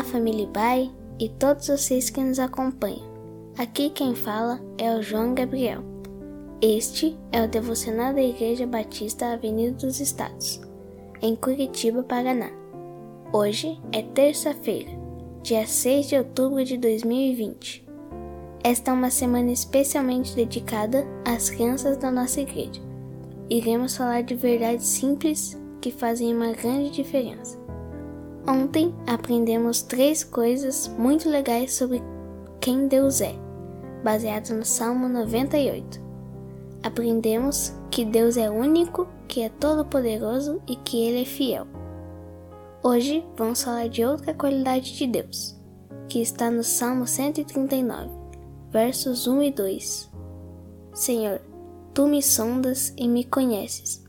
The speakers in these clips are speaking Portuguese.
Olá, família Bai e todos vocês que nos acompanham. Aqui quem fala é o João Gabriel. Este é o devocional da Igreja Batista Avenida dos Estados, em Curitiba, Paraná. Hoje é terça-feira, dia 6 de outubro de 2020. Esta é uma semana especialmente dedicada às crianças da nossa igreja. Iremos falar de verdades simples que fazem uma grande diferença. Ontem aprendemos três coisas muito legais sobre quem Deus é, baseado no Salmo 98. Aprendemos que Deus é único, que é todo-poderoso e que Ele é fiel. Hoje vamos falar de outra qualidade de Deus, que está no Salmo 139, versos 1 e 2. Senhor, tu me sondas e me conheces.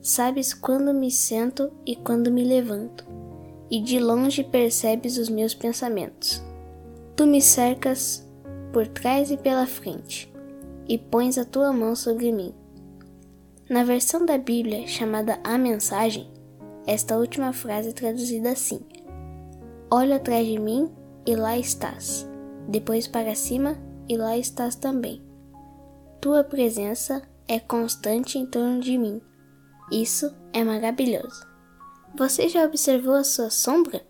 Sabes quando me sento e quando me levanto e de longe percebes os meus pensamentos. Tu me cercas por trás e pela frente, e pões a tua mão sobre mim. Na versão da Bíblia chamada A Mensagem, esta última frase é traduzida assim: Olho atrás de mim e lá estás, depois para cima e lá estás também. Tua presença é constante em torno de mim. Isso é maravilhoso. Você já observou a sua sombra?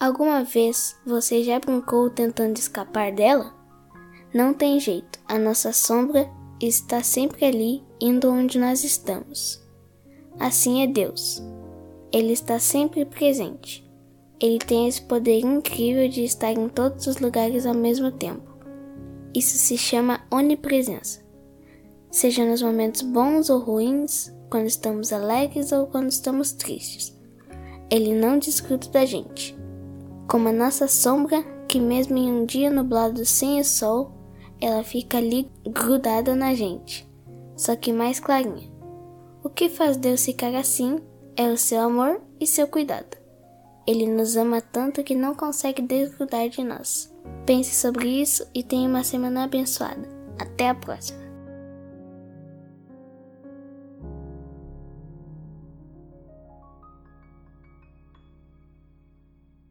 Alguma vez você já brincou tentando escapar dela? Não tem jeito, a nossa sombra está sempre ali, indo onde nós estamos. Assim é Deus. Ele está sempre presente. Ele tem esse poder incrível de estar em todos os lugares ao mesmo tempo. Isso se chama onipresença. Seja nos momentos bons ou ruins, quando estamos alegres ou quando estamos tristes ele não desgruda da gente. Como a nossa sombra, que mesmo em um dia nublado sem o sol, ela fica ali grudada na gente, só que mais clarinha. O que faz Deus ficar assim é o seu amor e seu cuidado. Ele nos ama tanto que não consegue desgrudar de nós. Pense sobre isso e tenha uma semana abençoada. Até a próxima!